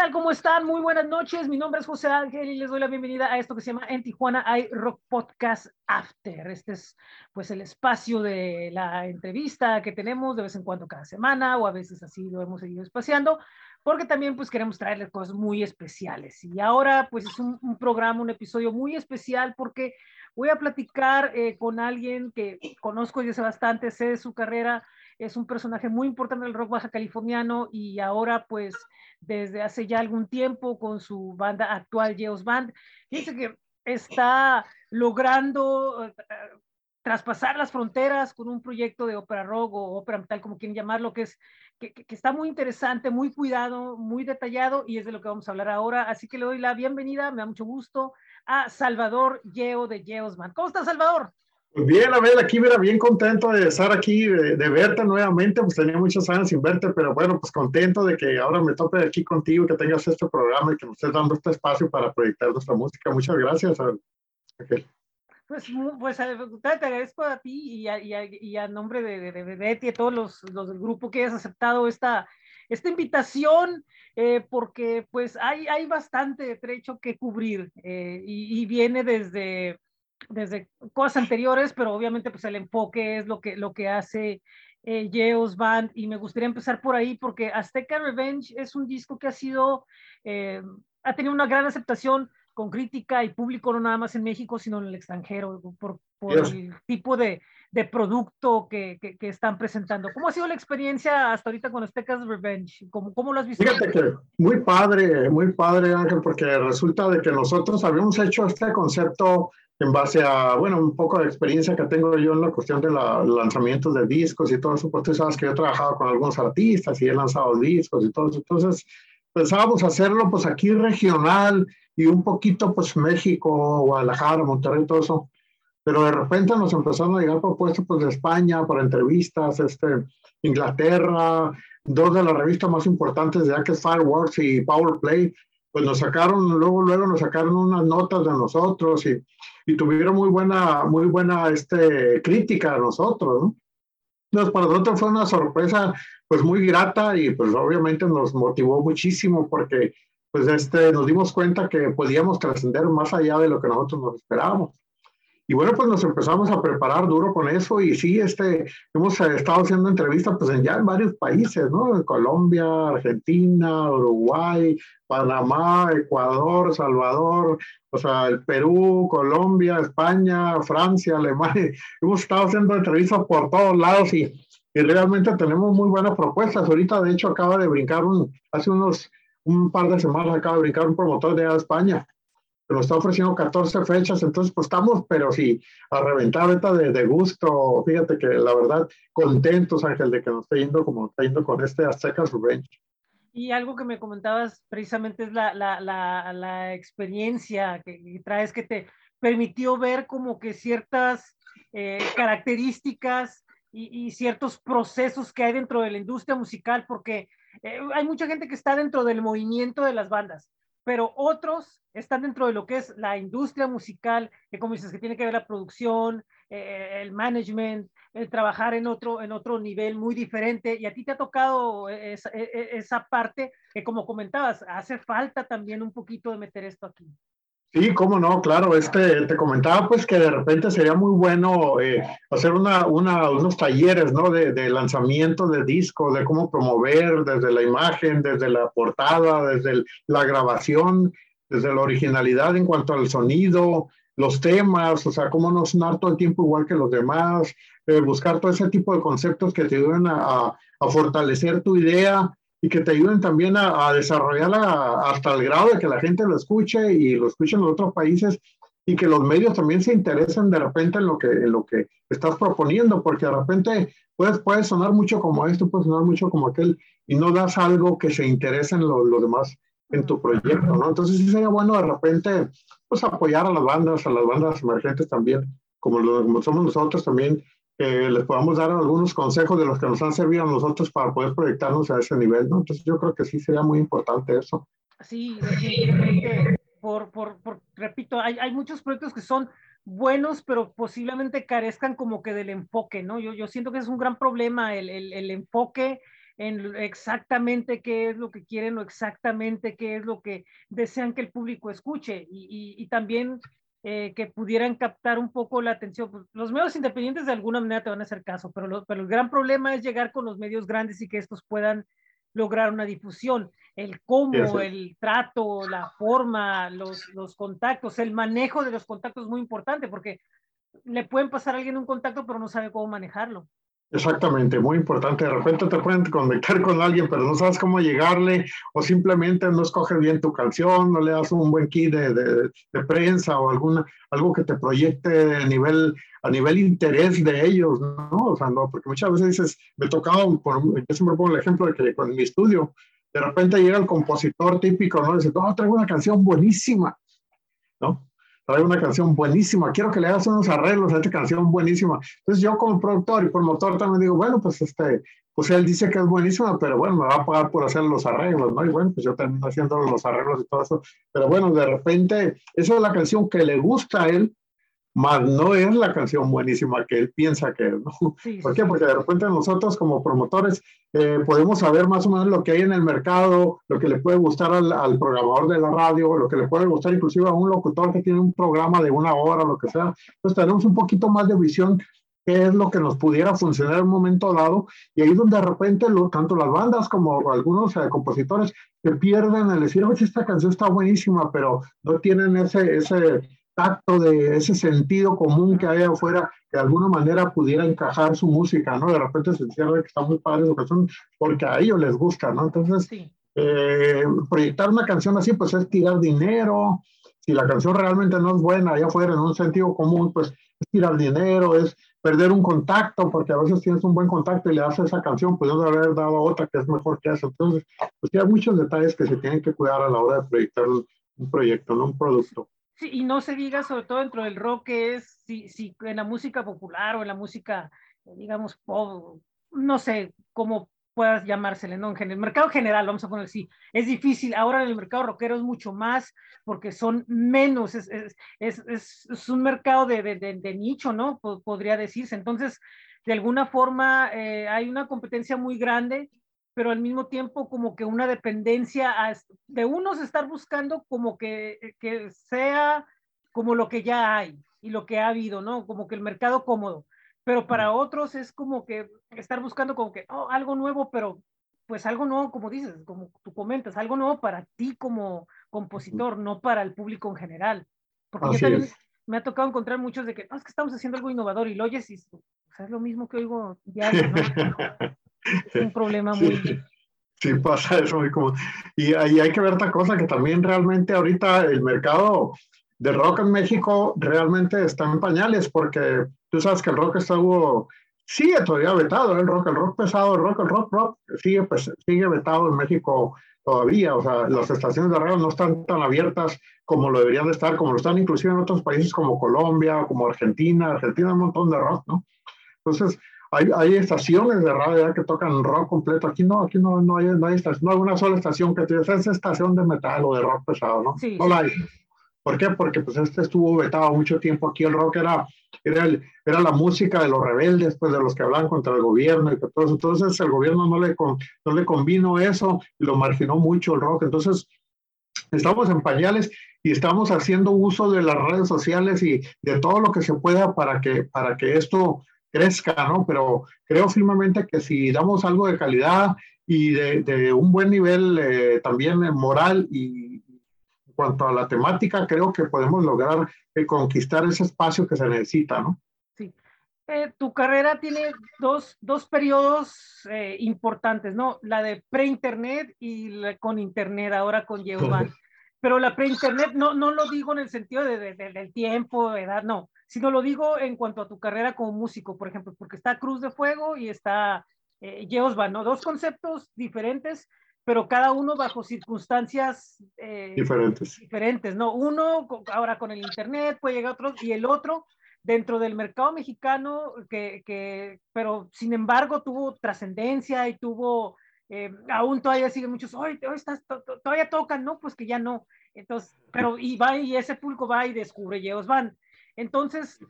tal? ¿Cómo están? Muy buenas noches. Mi nombre es José Ángel y les doy la bienvenida a esto que se llama En Tijuana hay Rock Podcast After. Este es pues el espacio de la entrevista que tenemos de vez en cuando cada semana o a veces así lo hemos seguido espaciando porque también pues queremos traerles cosas muy especiales. Y ahora pues es un, programa, un episodio muy especial porque voy a platicar eh, con alguien que conozco desde hace bastante, sé de su carrera, es un personaje muy importante del rock baja californiano y ahora pues desde hace ya algún tiempo con su banda actual, Geos Band. Dice que está logrando eh, traspasar las fronteras con un proyecto de ópera rock o ópera tal como quieren llamarlo, que es que, está muy interesante, muy cuidado, muy detallado y es de lo que vamos a hablar ahora. Así que le doy la bienvenida, me da mucho gusto a Salvador Geo de Geos Band. ¿Cómo estás, Salvador? Pues bien, a ver, aquí mira, bien contento de estar aquí, de, verte nuevamente, pues tenía muchos años sin verte, pero bueno, pues contento de que ahora me tope aquí contigo, que tengas este programa y que nos estés dando este espacio para proyectar nuestra música. Muchas gracias. Pues, pues eh, te agradezco a ti y a, y a, nombre de, de, Betty y a todos los, los, del grupo que hayas aceptado esta, esta invitación, eh, porque pues hay, hay bastante trecho que cubrir eh, y, y viene desde desde cosas anteriores, pero obviamente pues el enfoque es lo que, lo que hace eh, Geos Band y me gustaría empezar por ahí porque Azteca Revenge es un disco que ha sido, eh, ha tenido una gran aceptación con crítica y público, no nada más en México, sino en el extranjero, por, por el tipo de, de producto que, que, que, están presentando. ¿Cómo ha sido la experiencia hasta ahorita con Aztecas Revenge? ¿Cómo, cómo lo has visto? Fíjate que muy padre, muy padre, Ángel, porque resulta de que nosotros habíamos hecho este concepto en base a, bueno, un poco de experiencia que tengo yo en la cuestión de la, lanzamientos de discos y todo eso, pues tú sabes que yo he trabajado con algunos artistas y he lanzado discos y todo eso, entonces pensábamos hacerlo pues aquí regional y un poquito pues México, Guadalajara, Monterrey, todo eso, pero de repente nos empezaron a llegar propuestas pues de España para entrevistas, este, Inglaterra, dos de las revistas más importantes de que Fireworks y Power Play, pues nos sacaron, luego, luego nos sacaron unas notas de nosotros y, y tuvieron muy buena, muy buena este, crítica a nosotros, ¿no? Entonces, para nosotros fue una sorpresa, pues muy grata y pues obviamente nos motivó muchísimo porque pues este, nos dimos cuenta que podíamos trascender más allá de lo que nosotros nos esperábamos. Y bueno, pues nos empezamos a preparar duro con eso y sí, este, hemos estado haciendo entrevistas pues en ya en varios países, ¿no? Colombia, Argentina, Uruguay, Panamá, Ecuador, Salvador, o sea, el Perú, Colombia, España, Francia, Alemania. Hemos estado haciendo entrevistas por todos lados y, y realmente tenemos muy buenas propuestas. Ahorita, de hecho, acaba de brincar un, hace unos, un par de semanas acaba de brincar un promotor de España nos está ofreciendo 14 fechas, entonces pues estamos, pero sí, a reventar ahorita de, de, gusto, fíjate que la verdad, contentos Ángel de que nos esté yendo como está yendo con este Azteca Revenge. Y algo que me comentabas precisamente es la, la, la, la experiencia que, traes que te permitió ver como que ciertas eh, características y, y, ciertos procesos que hay dentro de la industria musical, porque eh, hay mucha gente que está dentro del movimiento de las bandas, pero otros están dentro de lo que es la industria musical, que como dices, que tiene que ver la producción, eh, el management, el trabajar en otro, en otro nivel muy diferente, y a ti te ha tocado esa, e, e, esa parte que como comentabas, hace falta también un poquito de meter esto aquí. Sí, cómo no, claro, este, te comentaba pues que de repente sería muy bueno eh, hacer una, una, unos talleres, ¿no? De, de, lanzamiento de discos, de cómo promover desde la imagen, desde la portada, desde la grabación, desde la originalidad en cuanto al sonido, los temas, o sea, cómo no sonar todo el tiempo igual que los demás, eh, buscar todo ese tipo de conceptos que te ayuden a, a fortalecer tu idea y que te ayuden también a, a, hasta el grado de que la gente lo escuche y lo escuche en otros países y que los medios también se interesen de repente en lo que, en lo que estás proponiendo, porque de repente puedes, puede sonar mucho como esto, puede sonar mucho como aquel, y no das algo que se interese en los demás en tu proyecto, ¿no? Entonces sí sería bueno de repente, pues apoyar a las bandas, a las bandas emergentes también, como, lo, como somos nosotros también, que les podamos dar algunos consejos de los que nos han servido a nosotros para poder proyectarnos a ese nivel, ¿no? Entonces yo creo que sí sería muy importante eso. Sí. Por, por, por, repito, hay, hay muchos proyectos que son buenos, pero posiblemente carezcan como que del enfoque, ¿no? Yo, yo siento que es un gran problema el, el, el enfoque en exactamente qué es lo que quieren o exactamente qué es lo que desean que el público escuche y, y, también eh, que pudieran captar un poco la atención. Pues, los medios independientes de alguna manera te van a hacer caso, pero, pero el gran problema es llegar con los medios grandes y que estos puedan lograr una difusión. El cómo, el trato, la forma, los, los contactos, el manejo de los contactos es muy importante porque le pueden pasar a alguien un contacto, pero no sabe cómo manejarlo. Exactamente, muy importante. De repente te pueden conectar con alguien, pero no sabes cómo llegarle o simplemente no escoges bien tu canción, no le das un buen kit de, de, prensa o alguna, algo que te proyecte a nivel, a nivel interés de ellos, ¿no? O sea, no, porque muchas veces dices, me tocaba, por, yo siempre pongo el ejemplo de que con mi estudio, de repente llega el compositor típico, ¿no? Dice, no, traigo una canción buenísima, ¿no? Trae una canción buenísima, quiero que le hagas unos arreglos a esta canción buenísima. Entonces yo como productor y promotor también digo, bueno, pues este, pues él dice que es buenísima, pero bueno, me va a pagar por hacer los arreglos, ¿no? Y bueno, pues yo termino haciendo los arreglos y todo eso. Pero bueno, de repente, esa es la canción que le gusta a él, más no es la canción buenísima que él piensa que es, ¿no? ¿Por qué? Porque de repente nosotros como promotores eh, podemos saber más o menos lo que hay en el mercado, lo que le puede gustar al, al, programador de la radio, lo que le puede gustar inclusive a un locutor que tiene un programa de una hora, lo que sea. Pues tenemos un poquito más de visión qué es lo que nos pudiera funcionar en un momento dado, y ahí donde de repente lo, tanto las bandas como algunos eh, compositores se pierden al decir, oye, esta canción está buenísima, pero no tienen ese, ese, tacto de ese sentido común que hay afuera, que de alguna manera pudiera encajar su música, ¿no? De repente se encierra que está muy padre su canción, porque a ellos les gusta, ¿no? Entonces, eh, proyectar una canción así, pues es tirar dinero. Si la canción realmente no es buena allá afuera en un sentido común, pues es tirar dinero, es perder un contacto, porque a veces tienes un buen contacto y le das esa canción, pudiendo haber dado otra que es mejor que esa. Entonces, pues hay muchos detalles que se tienen que cuidar a la hora de proyectar un proyecto, no un producto. Sí, y no se diga sobre todo dentro del rock que es, si, si en la música popular o en la música, digamos, pop, no sé cómo puedas llamársele, ¿no? En el mercado general, vamos a poner así, es difícil. Ahora en el mercado rockero es mucho más porque son menos, es, es, es, es un mercado de, de, de, nicho, ¿no? Podría decirse. Entonces, de alguna forma, eh, hay una competencia muy grande pero al mismo tiempo como que una dependencia de unos estar buscando como que, que sea como lo que ya hay y lo que ha habido, ¿no? Como que el mercado cómodo. Pero para otros es como que estar buscando como que, oh, algo nuevo, pero pues algo nuevo, como dices, como tú comentas, algo nuevo para ti como compositor, no para el público en general. Porque yo también me ha tocado encontrar muchos de que, no, es que estamos haciendo algo innovador y lo oyes y es lo mismo que oigo ya. ¿no? Es un problema muy... Sí, pasa eso muy común. Y ahí hay que ver otra cosa, que también realmente ahorita el mercado de rock en México realmente está en pañales, porque tú sabes que el rock está sigue todavía vetado, el rock, el rock pesado, el rock, el rock, rock, sigue, pues, sigue vetado en México todavía, o sea, las estaciones de radio no están tan abiertas como lo deberían de estar, como lo están inclusive en otros países como Colombia, como Argentina, Argentina un montón de rock, ¿no? Entonces, hay, hay, estaciones de radio que tocan rock completo. Aquí no, aquí no, no, hay, no, hay, no hay una sola estación que tiene esa estación de metal o de rock pesado, ¿no? Sí, no la hay. ¿Por qué? Porque pues este estuvo vetado mucho tiempo. Aquí el rock era, era, el, era la música de los rebeldes, pues de los que hablaban contra el gobierno y todo eso. Entonces el gobierno no le, no le convino eso y lo marginó mucho el rock. Entonces estamos en pañales y estamos haciendo uso de las redes sociales y de todo lo que se pueda para que, para que esto crezca, ¿no? Pero creo firmemente que si damos algo de calidad y de, un buen nivel eh, también moral y en cuanto a la temática, creo que podemos lograr eh, conquistar ese espacio que se necesita, ¿no? Sí. Eh, tu carrera tiene dos, dos periodos importantes, ¿no? La de pre-internet y la con internet, ahora con Yehuman. Pero la pre-internet no, no lo digo en el sentido de, del tiempo, edad, no sino lo digo en cuanto a tu carrera como músico, por ejemplo, porque está Cruz de Fuego y está eh, ¿no? Dos conceptos diferentes, pero cada uno bajo circunstancias eh, diferentes. diferentes, ¿no? Uno ahora con el Internet puede llegar a otros y el otro dentro del mercado mexicano, que, que pero sin embargo tuvo trascendencia y tuvo, eh, aún todavía siguen muchos, hoy, todavía tocan, ¿no? Pues que ya no. Entonces, pero y va y ese público va y descubre Yeos Van. Entonces,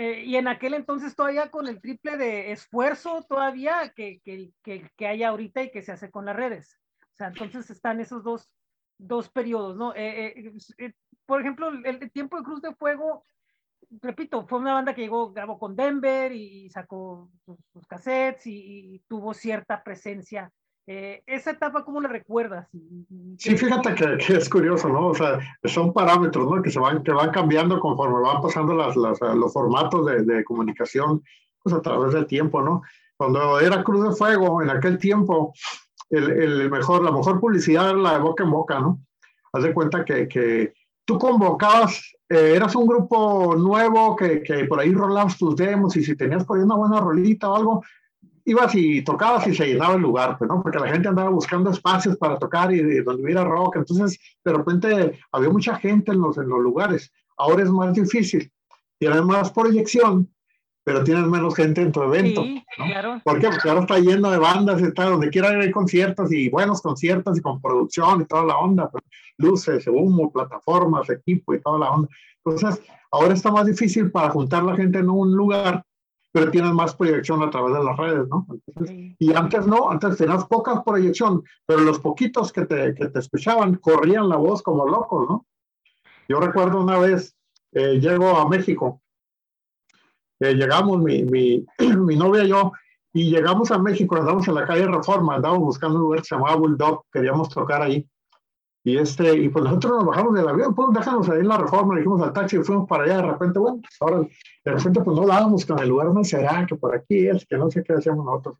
Eh, y en aquel entonces todavía con el triple de esfuerzo todavía que, que, que, que, hay ahorita y que se hace con las redes. O sea, entonces están esos dos, dos periodos, ¿no? Eh, eh, por ejemplo, el, tiempo de Cruz de Fuego, repito, fue una banda que llegó, grabó con Denver y, sacó sus, cassettes y, y, tuvo cierta presencia eh, esa etapa, ¿cómo la recuerdas? Sí, fíjate que, es curioso, ¿no? O sea, son parámetros, ¿no? Que se van, que van cambiando conforme van pasando las, las, los formatos de, de, comunicación, pues a través del tiempo, ¿no? Cuando era Cruz de Fuego, en aquel tiempo, el, el mejor, la mejor publicidad era la de boca en boca, ¿no? Haz de cuenta que, que tú convocabas, eh, eras un grupo nuevo que, que, por ahí rolabas tus demos y si tenías por ahí una buena rolita o algo, ibas y tocabas y se llenaba el lugar, pues, ¿no? Porque la gente andaba buscando espacios para tocar y, donde hubiera rock. Entonces, de repente había mucha gente en los, en los lugares. Ahora es más difícil. Tienes más proyección, pero tienes menos gente en tu evento. Sí, claro. ¿Por qué? Porque ahora está lleno de bandas, está donde quiera hay conciertos y buenos conciertos y con producción y toda la onda, pues, luces, humo, plataformas, equipo y toda la onda. Entonces, ahora está más difícil para juntar la gente en un lugar pero tienes más proyección a través de las redes, ¿no? Y antes no, antes tenías poca proyección, pero los poquitos que te, que te escuchaban corrían la voz como locos, ¿no? Yo recuerdo una vez, eh, llego a México, eh, llegamos mi, mi, mi, novia y yo, y llegamos a México, andamos en la calle Reforma, andábamos buscando un lugar que se llamaba Bulldog, queríamos tocar ahí. Y, este, y pues nosotros nos bajamos del avión, pues déjanos ahí en la reforma, le dijimos al taxi y fuimos para allá. De repente, bueno, pues ahora, de repente, pues no dábamos con el lugar, no será que por aquí es, que no sé qué hacíamos nosotros.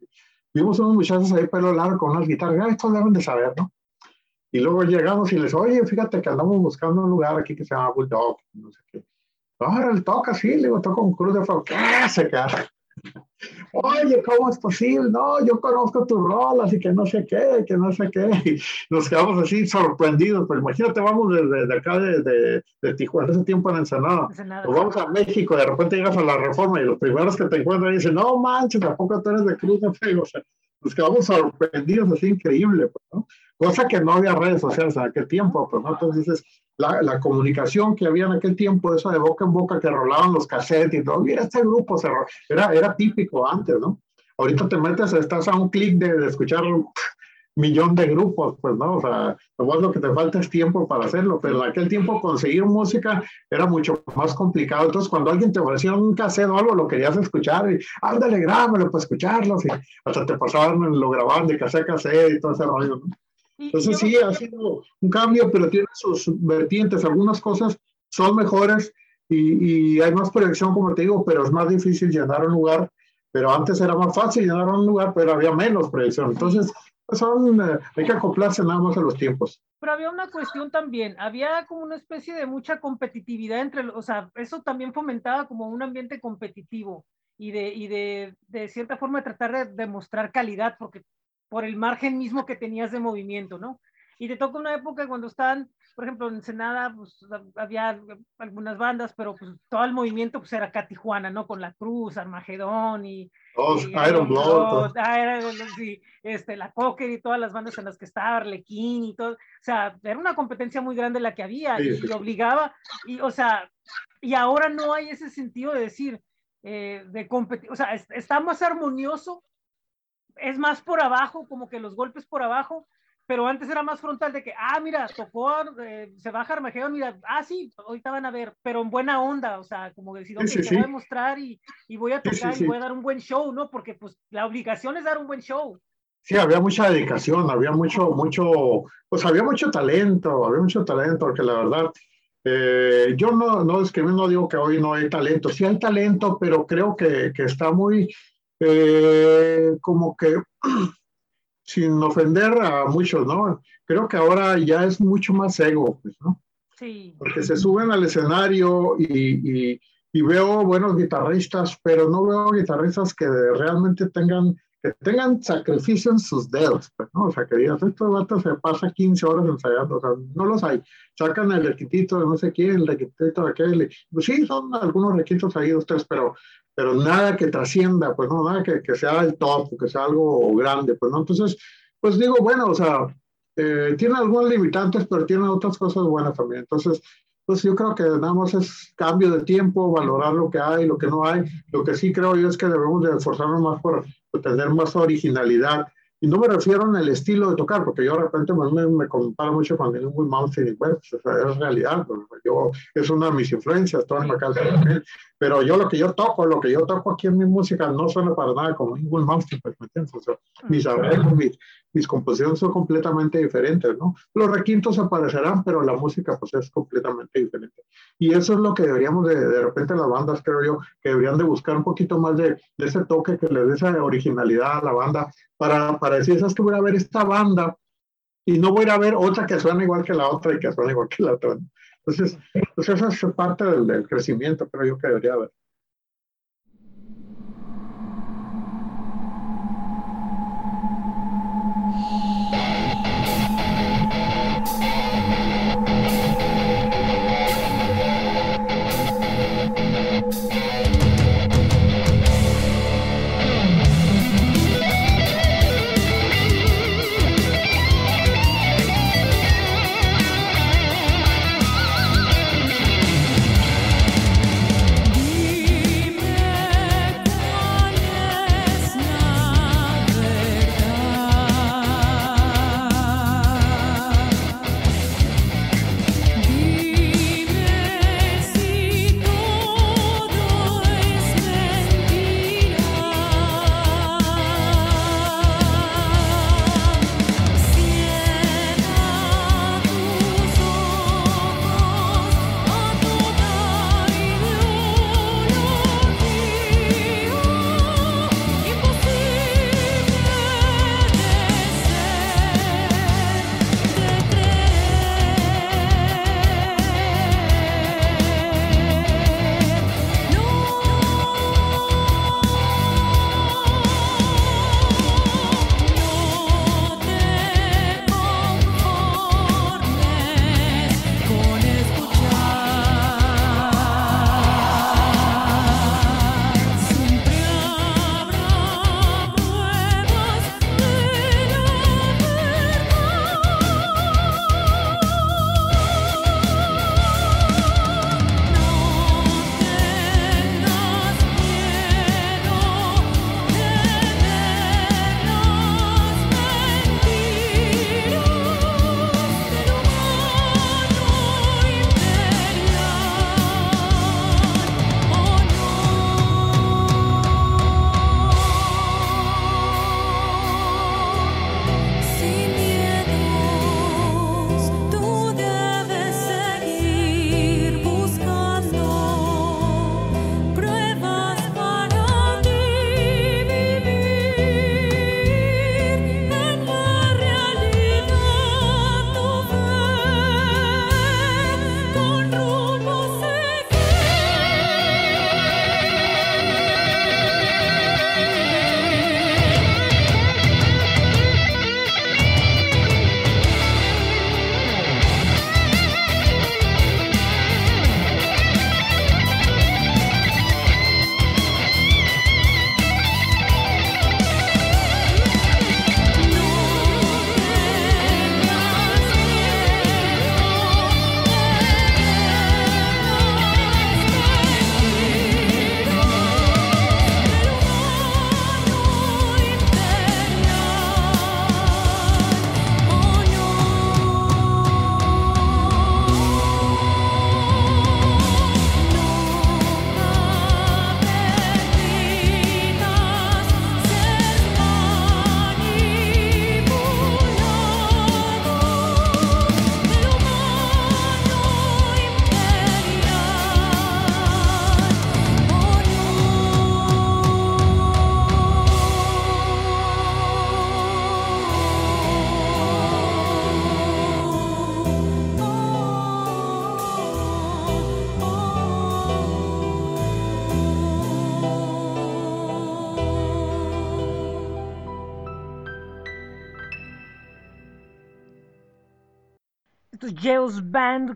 Vimos unos muchachos ahí, pelo largo, con unas guitarras, ah, estos deben de saber, ¿no? Y luego llegamos y les, oye, fíjate que andamos buscando un lugar aquí que se llama Bulldog, no sé qué. Ahora él toca, sí, le digo, toca un cruz de fuego, ¿qué hace, cara? Oye, ¿cómo es posible? No, yo conozco tus rolas y que no sé qué, que no sé qué. Y nos quedamos así sorprendidos. Pero imagínate, vamos desde acá de, Tijuana, ese tiempo en Ensenada. Ensenada. Nos vamos a México, de repente llegas a la reforma y los primeros que te encuentran dicen, no manches, tampoco tú eres de Cruz de Fuego. O sea, nos quedamos sorprendidos, así increíble, pues, ¿no? Cosa que no había redes sociales en aquel tiempo, pues, ¿no? Entonces la, la, comunicación que había en aquel tiempo, eso de boca en boca que rolaban los cassettes y todo, mira, este grupo se era, era típico antes, ¿no? Ahorita te metes, estás a un clic de, escuchar un millón de grupos, pues, ¿no? O sea, lo que te falta es tiempo para hacerlo, pero en aquel tiempo conseguir música era mucho más complicado. Entonces, cuando alguien te ofrecía un cassette o algo, lo querías escuchar y, ándale, grábalo para escucharlo, y hasta te pasaban, lo grababan de cassette a cassette y todo ese rollo, ¿no? Entonces sí, ha sido un cambio, pero tiene sus vertientes. Algunas cosas son mejores y, y, hay más proyección, como te digo, pero es más difícil llenar un lugar. Pero antes era más fácil llenar un lugar, pero había menos proyección. Entonces, son, eh, hay que acoplarse nada más a los tiempos. Pero había una cuestión también, había como una especie de mucha competitividad entre, o sea, eso también fomentaba como un ambiente competitivo y de, y de, de cierta forma tratar de demostrar calidad, porque por el margen mismo que tenías de movimiento, ¿no? Y te toca una época cuando están, por ejemplo, en Senada, pues había algunas bandas, pero pues todo el movimiento pues era acá Tijuana, ¿no? Con La Cruz, Armagedón y... Oh, Iron Blood. Ah, sí, este, la Cocker y todas las bandas en las que estaba, Arlequín y todo. O sea, era una competencia muy grande la que había sí, y, sí. obligaba, y o sea, y ahora no hay ese sentido de decir, eh, de competir, o sea, está más armonioso es más por abajo, como que los golpes por abajo, pero antes era más frontal de que, ah, mira, tocó, eh, se baja Armagedón, mira, ah, sí, ahorita van a ver, pero en buena onda, o sea, como decir, ok, sí, sí, te voy a mostrar y, y voy a tocar y voy a dar un buen show, ¿no? Porque pues la obligación es dar un buen show. Sí, había mucha dedicación, había mucho, mucho, pues había mucho talento, había mucho talento, porque la verdad, eh, yo no, no es que no digo que hoy no hay talento, sí hay talento, pero creo que, que está muy, eh, como que, sin ofender a muchos, ¿no? Creo que ahora ya es mucho más ego, pues, ¿no? Sí. Porque se suben al escenario y, y, y veo buenos guitarristas, pero no veo guitarristas que realmente tengan que tengan sacrificio en sus dedos, pues, ¿no? O sea, que digas, estos vatos se pasa 15 horas ensayando, o sea, no los hay. Sacan el requisito de no sé quién, el requisito de aquel. Pues sí, son algunos requisitos ahí, dos, tres, pero pero nada que trascienda, pues no, nada que, que, sea el top, que sea algo grande, pues no. Entonces, pues digo, bueno, o sea, eh, tiene algunos limitantes, pero tiene otras cosas buenas también. Entonces, Entonces yo creo que nada más es cambio de tiempo, valorar lo que hay, lo que no hay. Lo que sí creo yo es que debemos de esforzarnos más por, tener más originalidad. Y no me refiero en el estilo de tocar, porque yo de repente me, me comparo mucho con Ningún Mountain y bueno, pues, es realidad. Yo, es una de mis influencias, todas me pero yo lo que yo toco, lo que yo toco aquí en mi música no suena para nada como Ningún Mountain, pues, ¿me entiendes? O sea, mis arreglos, mis, mis composiciones son completamente diferentes, ¿no? Los requintos aparecerán, pero la música pues es completamente diferente. Y eso es lo que deberíamos de, de repente las bandas, creo yo, que deberían de buscar un poquito más de, de ese toque que le dé esa originalidad a la banda para, para decir, ¿sabes que voy a ver esta banda? Y no voy a ver otra que suene igual que la otra y que suene igual que la otra. Entonces, pues esa es parte del, del crecimiento, creo yo que debería haber.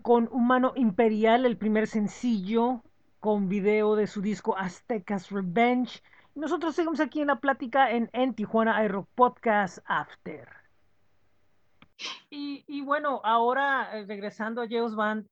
Con Humano Imperial, el primer sencillo con video de su disco Aztecas Revenge. nosotros seguimos aquí en la plática en, en Tijuana Aero Podcast After. Y, bueno, ahora eh, regresando a Geos Band,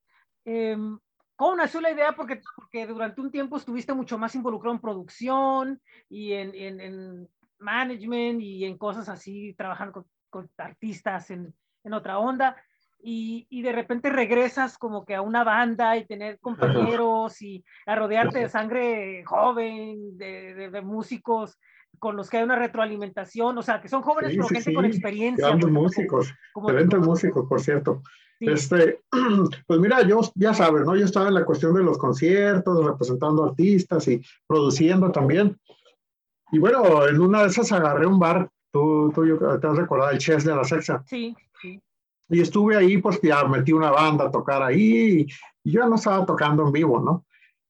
em, ¿cómo nació la idea? Porque, porque durante un tiempo estuviste mucho más involucrado en producción y en, en, en management y en cosas así, trabajando con, con artistas en, en, otra onda. Y, y, de repente regresas como que a una banda y tener compañeros y a rodearte de sangre joven, de, de, de músicos con los que hay una retroalimentación, o sea, que son jóvenes, Sí, pero sí, gente sí. con experiencia. Grandes músicos, como- excelentes como- músicos, por cierto. Este, pues mira, yo ya sabes, ¿no? Yo estaba en la cuestión de los conciertos, representando artistas y produciendo también. Y bueno, en una de esas agarré un bar, tú, tú yo, te has recordado, el Chess de la Sexa. Sí. Y estuve ahí, pues ya metí una banda a tocar ahí y, yo no estaba tocando en vivo, ¿no?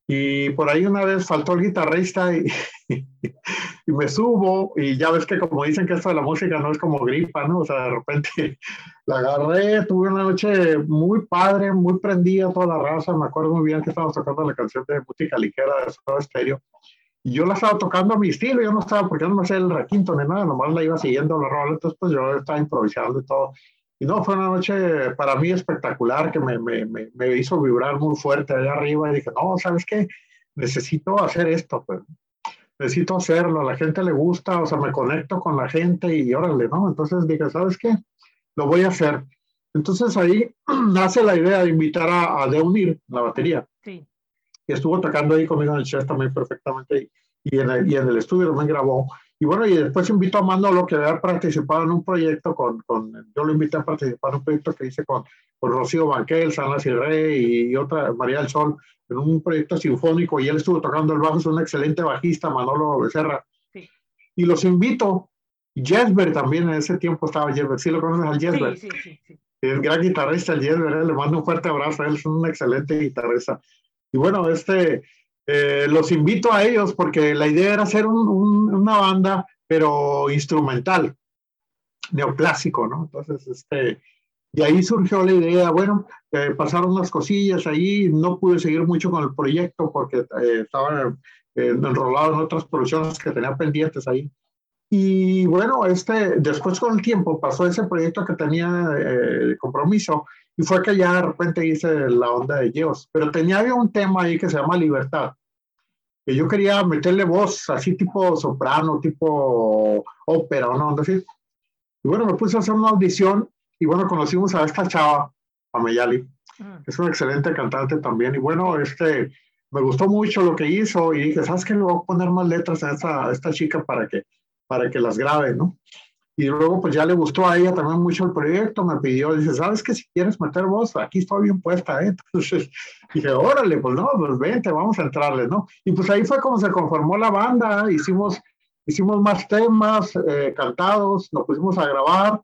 Y por ahí una vez faltó el guitarrista y, y me subo y ya ves que como dicen que esto de la música no es como gripa, ¿no? O sea, de repente la agarré, tuve una noche muy padre, muy prendida toda la raza, me acuerdo muy bien que estábamos tocando la canción de música ligera de Soda Stereo y yo la estaba tocando a mi estilo, yo no estaba, porque no me hacía el requinto ni nada, nomás la iba siguiendo la rola, entonces pues yo estaba improvisando y todo. Y no, fue una noche para mí espectacular que me, me, me, me hizo vibrar muy fuerte allá arriba y dije, no, ¿sabes qué? Necesito hacer esto, pues necesito hacerlo, a la gente le gusta, o sea, me conecto con la gente y órale, ¿no? Entonces dije, ¿sabes qué? Lo voy a hacer. Entonces ahí nace la idea de invitar a, a Deunir, la batería, Sí. que estuvo tocando ahí conmigo en el chess también perfectamente y, y, en el, y en el estudio también grabó. Y bueno, y después invito a Manolo, que había participado en un proyecto con, con yo lo invité a participar en un proyecto que hice con, con Rocío Banquel, Sana Cirré y, y otra, María del Sol, en un proyecto sinfónico y él estuvo tocando el bajo, es un excelente bajista, Manolo Becerra. Sí. Y los invito. Jesper también en ese tiempo estaba Jesper, ¿sí lo conoces al Jesper? Sí, sí, sí, sí. Es gran guitarrista el Jesper, ¿eh? le mando un fuerte abrazo, él es un excelente guitarrista. Y bueno, este, eh, los invito a ellos porque la idea era hacer un, un, una banda, pero instrumental, neoclásico, ¿no? Entonces, este, y ahí surgió la idea, bueno, eh, pasaron unas cosillas ahí, no pude seguir mucho con el proyecto porque eh, estaba eh, enrolado en otras producciones que tenía pendientes ahí. Y bueno, este, después con el tiempo pasó ese proyecto que tenía eh, compromiso y fue que ya de repente hice la onda de Geos. Pero tenía un tema ahí que se llama Libertad, que yo quería meterle voz así tipo soprano, tipo ópera, ¿no? Entonces, y bueno, me puse a hacer una audición y bueno, conocimos a esta chava, Mm. que es una excelente cantante también. Y bueno, este, me gustó mucho lo que hizo y dije, ¿sabes qué? Le voy a poner más letras a esta, a esta chica para que, para que las grabe, ¿no? Y luego pues ya le gustó a ella también mucho el proyecto, me pidió, dice, ¿sabes qué? Si quieres meter voz, aquí estoy bien puesta, ¿eh? Entonces dije, órale, pues no, pues vente, vamos a entrarle, ¿no? Y pues ahí fue como se conformó la banda, hicimos, hicimos más temas eh, cantados, nos pusimos a grabar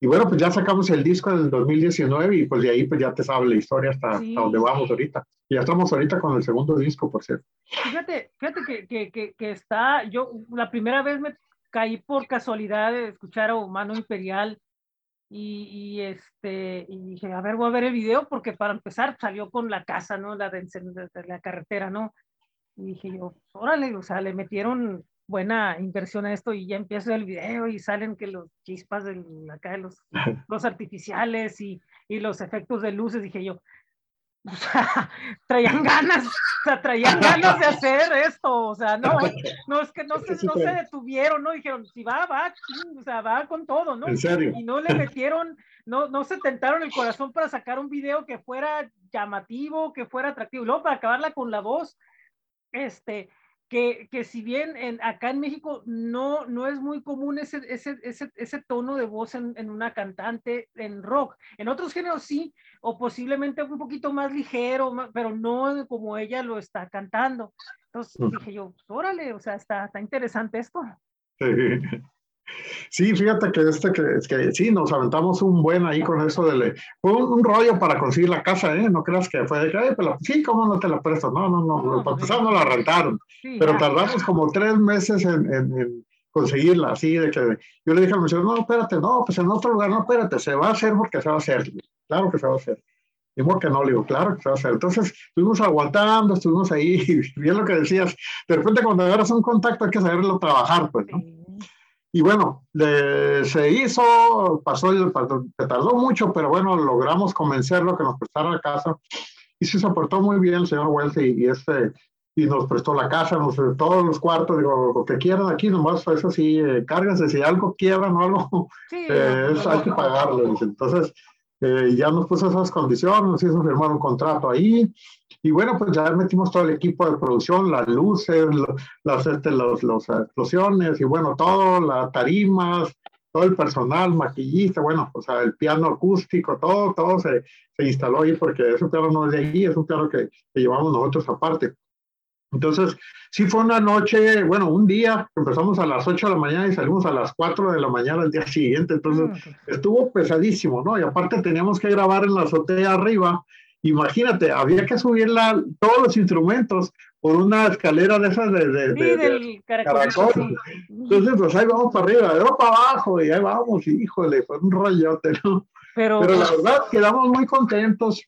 y bueno, pues ya sacamos el disco en el 2019 y pues de ahí pues ya te sabes la historia hasta, Sí. hasta donde vamos ahorita. Y ya estamos ahorita con el segundo disco, por cierto. Fíjate, fíjate que, que, que, que está, yo la primera vez me caí por casualidad de escuchar a Humano Imperial y, y, este, y dije, a ver, voy a ver el video porque para empezar salió con la casa, ¿no? La de, de, de la carretera, ¿no? Y dije yo, órale, o sea, le metieron buena inversión a esto y ya empieza el video y salen que los chispas de acá de los, los artificiales y, y los efectos de luces, dije yo, o sea, traían ganas, o sea, traían ganas de hacer esto, o sea, no, no es que no se, no se detuvieron, no dijeron, si va, va, o sea, va con todo, ¿no? En serio. Y no le metieron, no, no se tentaron el corazón para sacar un video que fuera llamativo, que fuera atractivo, y luego para acabarla con la voz, este, que, que, si bien en, acá en México no, no es muy común ese, ese, ese, ese tono de voz en, en, una cantante en rock, en otros géneros sí, o posiblemente un poquito más ligero, pero no como ella lo está cantando. Entonces dije yo, pues, órale, o sea, está, está interesante esto. Sí. Sí, fíjate que este que, que sí, nos aventamos un buen ahí con eso de fue un, un, rollo para conseguir la casa, ¿eh? No creas que fue de que, Ay, pero, sí, ¿cómo no te la presto? No, no, no, no para empezar no la rentaron, sí, pero tardamos como tres meses en, en, en, conseguirla, así de que yo le dije al museo, no, espérate, no, pues en otro lugar, no, espérate, se va a hacer porque se va a hacer, claro que se va a hacer. Digo que no, le digo, claro que se va a hacer. Entonces, estuvimos aguantando, estuvimos ahí, bien lo que decías, de repente cuando agarras un contacto hay que saberlo trabajar, pues, ¿no? Sí. Y bueno, le, se hizo, pasó, se tardó mucho, pero bueno, logramos convencerlo que nos prestara la casa. y sí se portó muy bien el señor Wells y, este, y nos prestó la casa, nos todos los cuartos, digo, lo que quieran aquí, nomás eso sí, eh, cárguense, si algo quieran o algo, eh, hay que pagarlo. Entonces, eh, ya nos puso esas condiciones, nos hizo firmar un contrato ahí, y bueno, pues ya metimos todo el equipo de producción, las luces, las, este, los, los explosiones, y bueno, todo, las tarimas, todo el personal, maquillista, bueno, o sea, el piano acústico, todo, todo se, se instaló ahí porque ese piano no es de ahí, es un piano que, que llevamos nosotros aparte. Entonces, sí fue una noche, bueno, un día, empezamos a las 8 de la mañana y salimos a las 4 de la mañana el día siguiente, entonces mm, estuvo pesadísimo, ¿no? Y aparte teníamos que grabar en la azotea arriba, imagínate, había que subir todos los instrumentos por una escalera de esas de, de, sí, del caracol. Entonces, pues ahí vamos para arriba, de para abajo, y ahí vamos, y híjole, fue un rollote, ¿no? Pero, Pero la verdad, quedamos muy contentos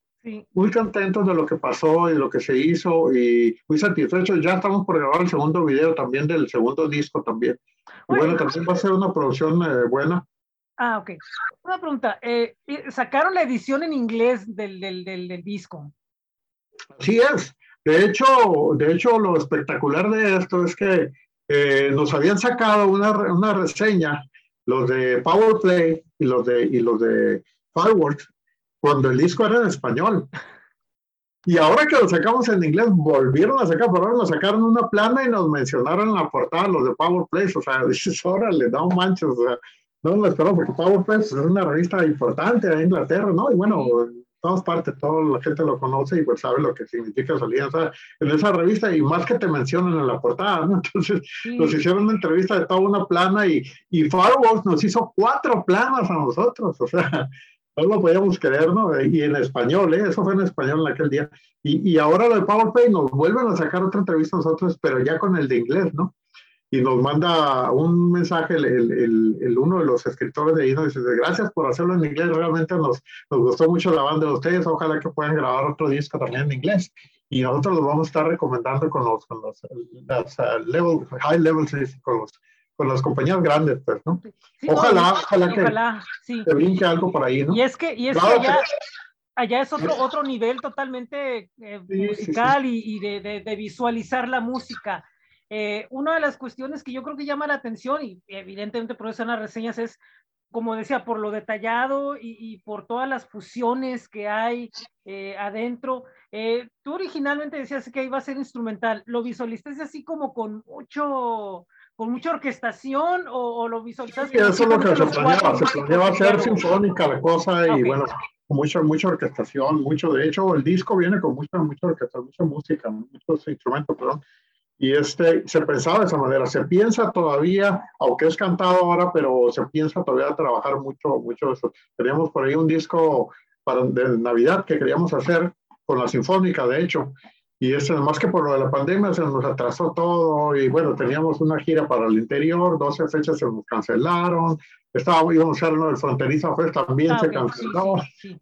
muy contentos de lo que pasó y lo que se hizo y muy satisfechos. Ya estamos por grabar el segundo video también del segundo disco también. Y bueno, también va a ser una producción eh, buena. Ah, ok. Una pregunta. Eh, ¿Sacaron la edición en inglés del, del, del, disco? Así es. De hecho, de hecho, lo espectacular de esto es que eh, nos habían sacado una, una reseña, los de Powerplay y los de, y los de Fireworks, cuando el disco era en español. Y ahora que lo sacamos en inglés, volvieron a sacar, pero ahora nos sacaron una plana y nos mencionaron en la portada los de Power Place. O sea, dices, órale, un mancho. O sea, no lo espero porque Power Place es una revista importante de Inglaterra, ¿no? Y bueno, en todas partes, toda la gente lo conoce y pues sabe lo que significa salir o sea, en esa revista y más que te mencionan en la portada, ¿no? Entonces, nos hicieron una entrevista de toda una plana y, y Firewalls nos hizo cuatro planas a nosotros, o sea, no lo podíamos creer, ¿no? Y en español, ¿eh? Eso fue en español en aquel día. Y, y ahora lo de PowerPoint nos vuelven a sacar otra entrevista nosotros, pero ya con el de inglés, ¿no? Y nos manda un mensaje el, el, el, uno de los escritores de ahí, nos dice, gracias por hacerlo en inglés, realmente nos, nos gustó mucho la banda de ustedes, ojalá que puedan grabar otro disco también en inglés. Y nosotros lo vamos a estar recomendando con los, con los, uh, level, high levels, con los con las compañías grandes, pues, ¿no? ojalá, ojalá que ojalá, se brinque algo por ahí, ¿no? Y es que, y es que allá, allá, es otro, otro nivel totalmente eh, musical y, y de, de, visualizar la música. Eh, una de las cuestiones que yo creo que llama la atención, y evidentemente por eso en las reseñas, es, como decía, por lo detallado y, y por todas las fusiones que hay eh, adentro. tú originalmente decías que iba a ser instrumental, ¿lo visualizaste así como con mucho con mucha orquestación o, lo visualizas? Sí, eso es lo que se planeaba, se planeaba hacer sinfónica la cosa y bueno, con mucha, mucha orquestación, mucho, de hecho el disco viene con mucha, mucha orquestación, mucha música, muchos instrumentos, perdón, y este, se pensaba de esa manera, se piensa todavía, aunque es cantado ahora, pero se piensa todavía trabajar mucho, mucho eso. Teníamos por ahí un disco para, de Navidad que queríamos hacer con la sinfónica, de hecho, y eso, más que por lo de la pandemia, se nos atrasó todo. Y bueno, teníamos una gira para el interior, 12 fechas se nos cancelaron. Estábamos, íbamos a hacer de Fronteriza pues también ah, se canceló.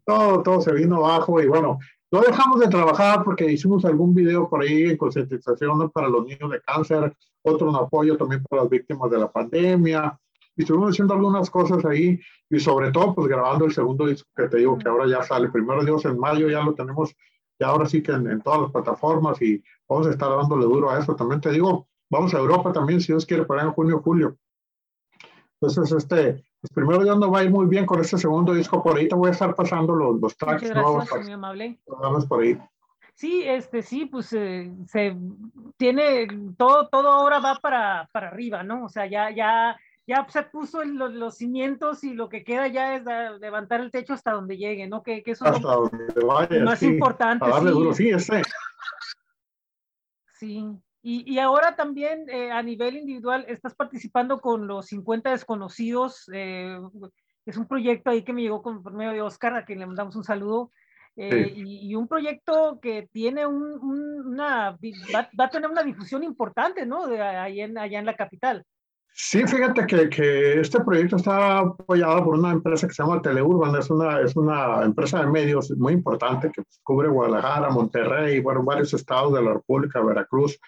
Todo, todo se vino abajo. Y bueno, no dejamos de trabajar porque hicimos algún video por ahí en concientización para los niños de cáncer, otro en apoyo también para las víctimas de la pandemia. Y estuvimos haciendo algunas cosas ahí y sobre todo pues grabando el segundo disco que te digo que ahora ya sale. Primero Dios en mayo ya lo tenemos y ahora sí que en, todas las plataformas y vamos a estar dándole duro a eso. También te digo, vamos a Europa también, si Dios quiere, para en junio, julio. Entonces, este, pues primero ya no va a ir muy bien con este segundo disco. Por ahí te voy a estar pasando los, los tracks Muchas gracias, nuevos. Muy amable. Vamos por ahí. Sí, este, sí, pues eh, se tiene, todo, todo ahora va para, para arriba, ¿no? O sea, ya, ya ya se puso los, los, cimientos y lo que queda ya es levantar el techo hasta donde llegue, ¿no? Que, que eso es lo más importante. sí. Duro, sí. Sí. Y, y ahora también eh, a nivel individual estás participando con los 50 desconocidos. Eh, es un proyecto ahí que me llegó con, por medio de Oscar, a quien le mandamos un saludo. Eh, y, y, un proyecto que tiene un, una, va, va, a tener una difusión importante, ¿no? De, allá, en, allá en la capital. Sí, fíjate que, que, este proyecto está apoyado por una empresa que se llama Teleurban, es una, es una empresa de medios muy importante que cubre Guadalajara, Monterrey, bueno, varios estados de la República, Veracruz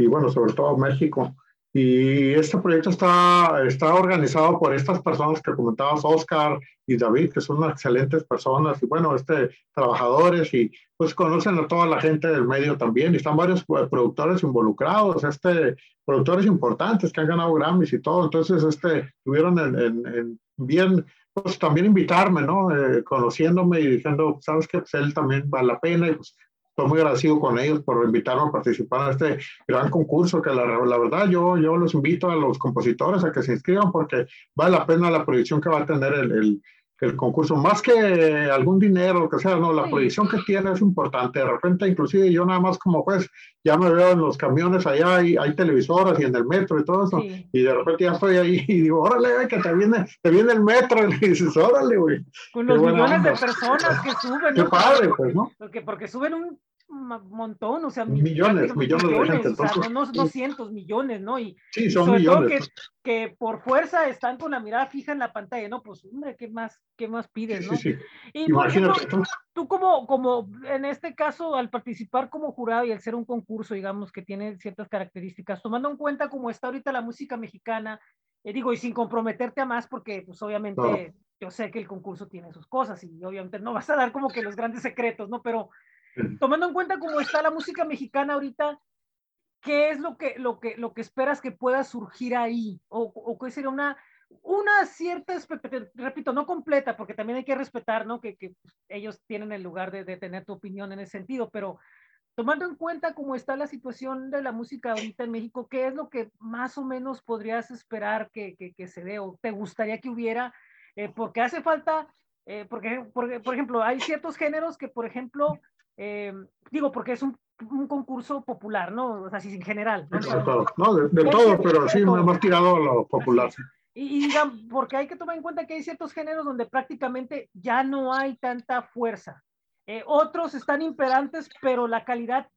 y bueno, sobre todo México. Y este proyecto está, está organizado por estas personas que comentabas, Oscar y David, que son excelentes personas y bueno, este, trabajadores y pues conocen a toda la gente del medio también. Y están varios pues, productores involucrados, este, productores importantes que han ganado Grammys y todo. Entonces, este, tuvieron en, bien, pues también invitarme, ¿no? Eh, conociéndome y diciendo, sabes que pues, él también vale la pena y pues estoy muy agradecido con ellos por invitarme a participar en este gran concurso, que la, verdad yo, yo los invito a los compositores a que se inscriban porque vale la pena la proyección que va a tener el el concurso, más que algún dinero, lo que sea, no, la proyección que tiene es importante. De repente, inclusive yo nada más como juez, ya me veo en los camiones allá, y hay televisoras y en el metro y todo eso, y de repente ya estoy ahí y digo, órale, que te viene, te viene el metro, y dices, órale, güey. Con los millones de personas que suben. Qué padre, pues, ¿no? Porque, porque suben un montón, o sea, millones, millones, de gente. Entonces, o sea, no, no cientos, millones, ¿no? Y, sí, son millones. que, que, por fuerza están con la mirada fija en la pantalla, ¿no? Pues, hombre, ¿qué más, qué más pides, no? Sí, sí. Y, Imagínate. Ejemplo, tú como, como, en este caso, al participar como jurado y al ser un concurso, digamos, que tiene ciertas características, tomando en cuenta cómo está ahorita la música mexicana, eh, digo, y sin comprometerte a más, porque, pues, obviamente, yo sé que el concurso tiene sus cosas y obviamente no vas a dar como que los grandes secretos, ¿no? Pero tomando en cuenta cómo está la música mexicana ahorita, ¿qué es lo que, lo que, lo que esperas que pueda surgir ahí? ¿O, o qué sería una, una cierta expectativa, repito, no completa, porque también hay que respetar, ¿no? Que, que ellos tienen el lugar de, de, tener tu opinión en ese sentido, pero tomando en cuenta cómo está la situación de la música ahorita en México, ¿qué es lo que más o menos podrías esperar que, que, que se dé o te gustaría que hubiera? Eh, porque hace falta, eh, porque, porque, por ejemplo, hay ciertos géneros que, por ejemplo, eh, digo, porque es un, un, concurso popular, ¿no? O sea, sí, en general. ¿no? no de, de todo, pero sí, todo. hemos tirado a lo popular. Y, y digan, porque hay que tomar en cuenta que hay ciertos géneros donde prácticamente ya no hay tanta fuerza. Eh, otros están imperantes, pero la calidad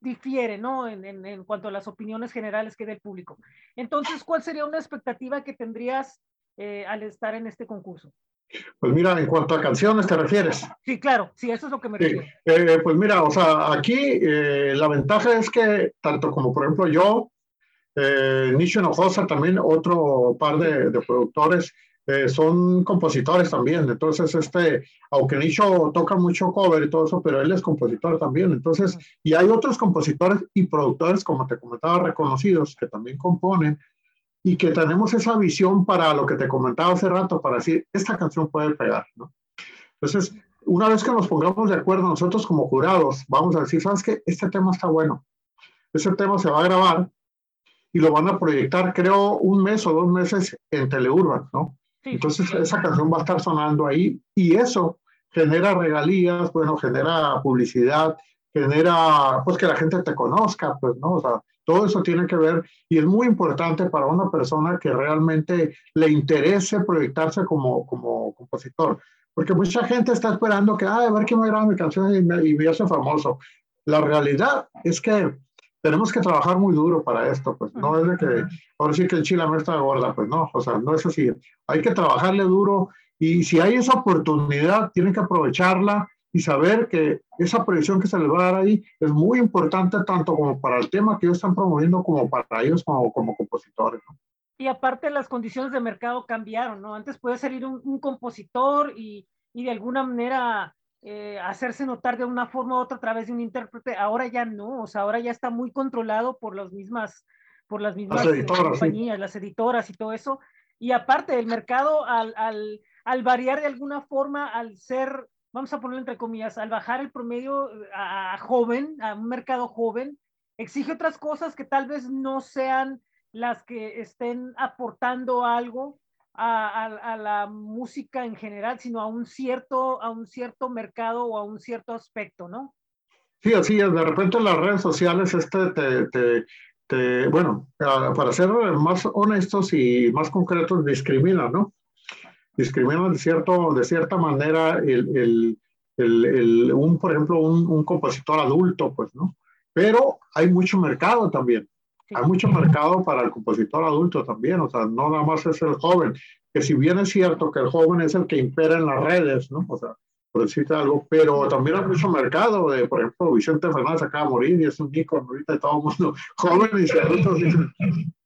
difiere, ¿no? En, en, en, cuanto a las opiniones generales que del público. Entonces, ¿cuál sería una expectativa que tendrías eh, al estar en este concurso? Pues mira, en cuanto a canciones te refieres. Sí, claro, sí, eso es lo que me refiero. Eh, pues mira, o sea, aquí eh, la ventaja es que tanto como por ejemplo yo, eh, Nicho Hinojosa, también otro par de, de productores, eh, son compositores también. Entonces, este, aunque Nicho toca mucho cover y todo eso, pero él es compositor también. Entonces, y hay otros compositores y productores, como te comentaba, reconocidos, que también componen y que tenemos esa visión para lo que te comentaba hace rato, para decir, esta canción puede pegar, ¿no? Entonces, una vez que nos pongamos de acuerdo nosotros como jurados, vamos a decir, ¿sabes qué? Este tema está bueno. Ese tema se va a grabar y lo van a proyectar, creo, un mes o dos meses en Teleurban, ¿no? Sí, Entonces, esa canción va a estar sonando ahí y eso genera regalías, bueno, genera publicidad, genera, pues que la gente te conozca, pues, ¿no? O sea, todo eso tiene que ver y es muy importante para una persona que realmente le interese proyectarse como, como compositor. Porque mucha gente está esperando que, ah, a ver quién me graba mi canción y me, y me hace famoso. La realidad es que tenemos que trabajar muy duro para esto, pues no es de que, ahora sí que el chile está gorda, pues no, o sea, no es así. Hay que trabajarle duro y si hay esa oportunidad, tienen que aprovecharla y saber que esa proyección que se les va a dar ahí es muy importante tanto como para el tema que ellos están promoviendo como para ellos como, como compositores. ¿no? Y aparte las condiciones de mercado cambiaron, ¿no? Antes puede salir un, un compositor y, y, de alguna manera eh, hacerse notar de una forma u otra a través de un intérprete, ahora ya no, o sea, ahora ya está muy controlado por las mismas, por las mismas las editoras, compañías, sí. las editoras y todo eso. Y aparte, el mercado al, al, al variar de alguna forma, al ser vamos a ponerlo entre comillas, al bajar el promedio a, a, joven, a un mercado joven, exige otras cosas que tal vez no sean las que estén aportando algo a, la música en general, sino a un cierto, a un cierto mercado o a un cierto aspecto, ¿no? Sí, así es. De repente las redes sociales este te, bueno, para ser más honestos y más concretos, discriminan, ¿no? Discriminan de, cierto, de cierta manera el, el, el, el un, por ejemplo, un, un, compositor adulto, pues, ¿no? Pero hay mucho mercado también. Hay mucho mercado para el compositor adulto también, o sea, no nada más es el joven, que si bien es cierto que el joven es el que impera en las redes, ¿no? O sea, por decirte algo, pero también hay mucho mercado de, por ejemplo, Vicente Fernández acaba de morir y es un ícono ahorita de todo el mundo, jóvenes y adultos dicen,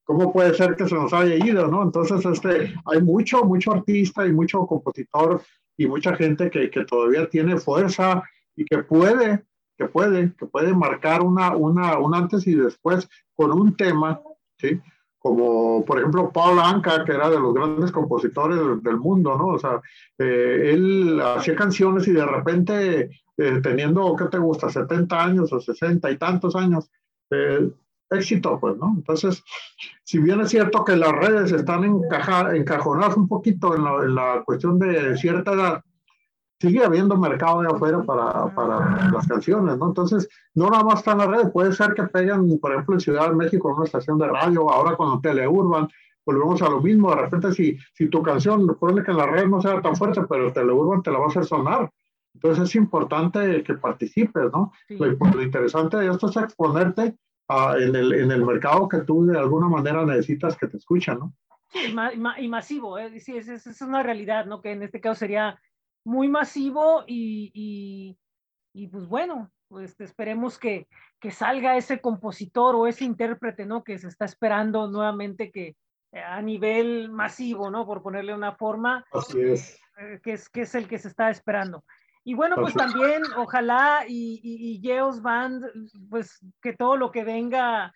¿cómo puede ser que se nos haya ido, no? Entonces, este, hay mucho, mucho artista y mucho compositor y mucha gente que, que todavía tiene fuerza y que puede, que puede, que puede marcar una, una, un antes y después con un tema, ¿sí? Como por ejemplo Paul Anka, que era de los grandes compositores del, mundo, ¿no? O sea, eh, él hacía canciones y de repente, eh, teniendo, ¿qué te gusta? 70 años o 60 y tantos años, eh, éxito, pues, ¿no? Entonces, si bien es cierto que las redes están encajonadas un poquito en la, en la, cuestión de cierta edad, sigue habiendo mercado de afuera para, para, las canciones, ¿no? Entonces, no nada más están las redes, puede ser que peguen, por ejemplo, en Ciudad de México, en una estación de radio, ahora con Teleurban, volvemos a lo mismo, de repente si, si tu canción, recuerda que en la red no sea tan fuerte, pero Teleurban te la va a hacer sonar. Entonces es importante que participes, ¿no? Lo, interesante de esto es exponerte a, en, el, en el mercado que tú de alguna manera necesitas que te escuchen, ¿no? Sí, y, masivo, ¿eh? sí, es, es, es, una realidad, ¿no? Que en este caso sería muy masivo y, y, pues bueno, pues esperemos que, que, salga ese compositor o ese intérprete, ¿no? Que se está esperando nuevamente que a nivel masivo, ¿no? Por ponerle una forma. Así es. Eh, que, es, que es el que se está esperando. Y bueno, pues también ojalá y, y, y Geos Band, pues que todo lo que venga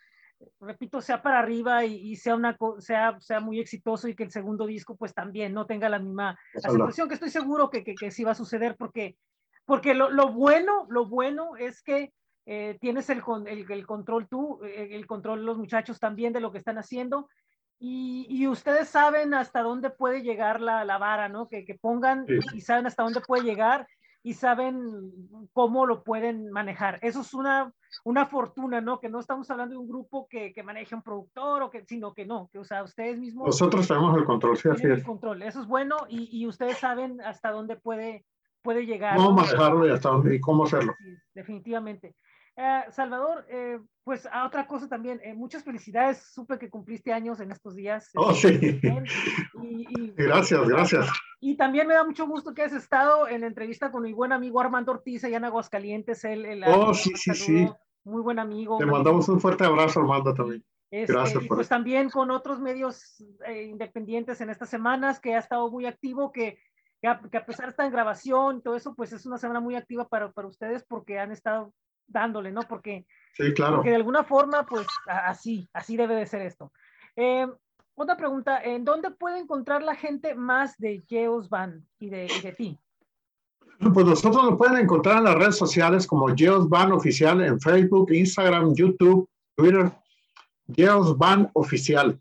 repito, sea para arriba y, sea, una, sea, sea muy exitoso y que el segundo disco pues también no tenga la misma aceptación, que estoy seguro que, que, que, sí va a suceder porque, porque lo, lo bueno, lo bueno es que eh, tienes el, el, el, control tú, el control los muchachos también de lo que están haciendo y, y ustedes saben hasta dónde puede llegar la, la vara, ¿no? Que, que pongan y saben hasta dónde puede llegar y saben cómo lo pueden manejar. Eso es una, una fortuna, ¿no? Que no estamos hablando de un grupo que, que maneje un productor, o que, sino que no, que o sea, ustedes mismos... Nosotros tenemos el control, sí, así es. El control, eso es bueno y, y, ustedes saben hasta dónde puede, puede llegar. Cómo manejarlo y hasta dónde y cómo hacerlo. Sí, definitivamente. Eh, Salvador, eh, pues a otra cosa también, eh, muchas felicidades, supe que cumpliste años en estos días. Oh, sí. Y, y, gracias, gracias. Y también me da mucho gusto que has estado en la entrevista con mi buen amigo Armando Ortiz allá en Aguascalientes. Él, él oh, sí, sí, sí. Muy buen amigo. Te mandamos un fuerte abrazo, Armando, también. Este, gracias. Por pues eso. también con otros medios eh, independientes en estas semanas, que ha estado muy activo, que, que, a, que a pesar de estar en grabación, todo eso, pues es una semana muy activa para, para ustedes porque han estado dándole, ¿no? Porque, sí, claro. porque de alguna forma, pues así, así debe de ser esto. Eh, otra pregunta, ¿en dónde puede encontrar la gente más de Geos Band y de, y de ti? Pues nosotros nos pueden encontrar en las redes sociales como Geos Band Oficial en Facebook, Instagram, YouTube, Twitter, Geos Band Oficial.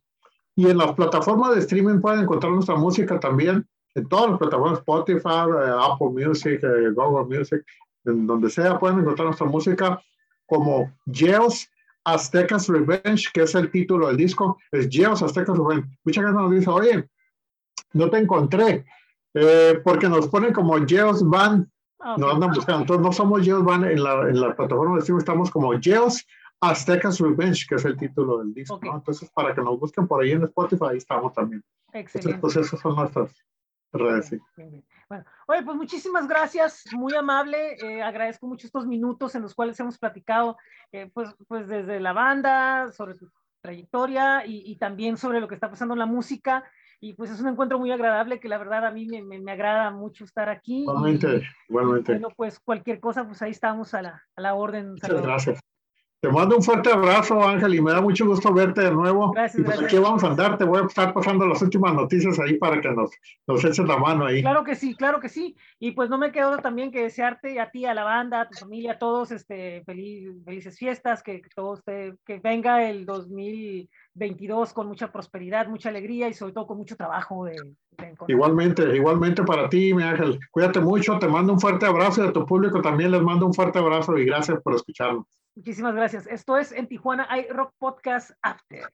Y en las plataformas de streaming pueden encontrar nuestra música también, en todas las plataformas, Spotify, eh, Apple Music, eh, Google Music, en donde sea pueden encontrar nuestra música como Geos Aztecas Revenge, que es el título del disco, es Geos Aztecas Revenge. Mucha gente nos dice, oye, no te encontré, eh, porque nos ponen como Geos Band, okay. nos andan buscando. Entonces no somos Geos Band en la, en la plataforma de streaming, estamos como Geos Aztecas Revenge, que es el título del disco. Okay. ¿no? Entonces, para que nos busquen por ahí en Spotify, ahí estamos también. Excelente. Entonces, pues esas son nuestras Bueno, oye, pues muchísimas gracias, muy amable, eh, agradezco mucho estos minutos en los cuales hemos platicado, eh, pues, pues desde la banda, sobre tu trayectoria y, y, también sobre lo que está pasando en la música, y pues es un encuentro muy agradable que la verdad a mí me, me, me agrada mucho estar aquí. Igualmente, y, igualmente. Bueno, pues cualquier cosa, pues ahí estamos a la, a la orden. Muchas gracias. Te mando un fuerte abrazo, Ángel, y me da mucho gusto verte de nuevo. Gracias, y pues gracias. aquí vamos a andar, te voy a estar pasando las últimas noticias ahí para que nos, nos eches la mano ahí. Claro que sí, claro que sí. Y pues no me quedo también que desearte a ti, a la banda, a tu familia, a todos, este, feliz, felices fiestas, que, que todo esté, que venga el 2022 con mucha prosperidad, mucha alegría y sobre todo con mucho trabajo. De, de igualmente, igualmente para ti, mi Ángel. Cuídate mucho, te mando un fuerte abrazo y a tu público también les mando un fuerte abrazo y gracias por escucharnos. Muchísimas gracias. Esto es en Tijuana hay Rock Podcast After.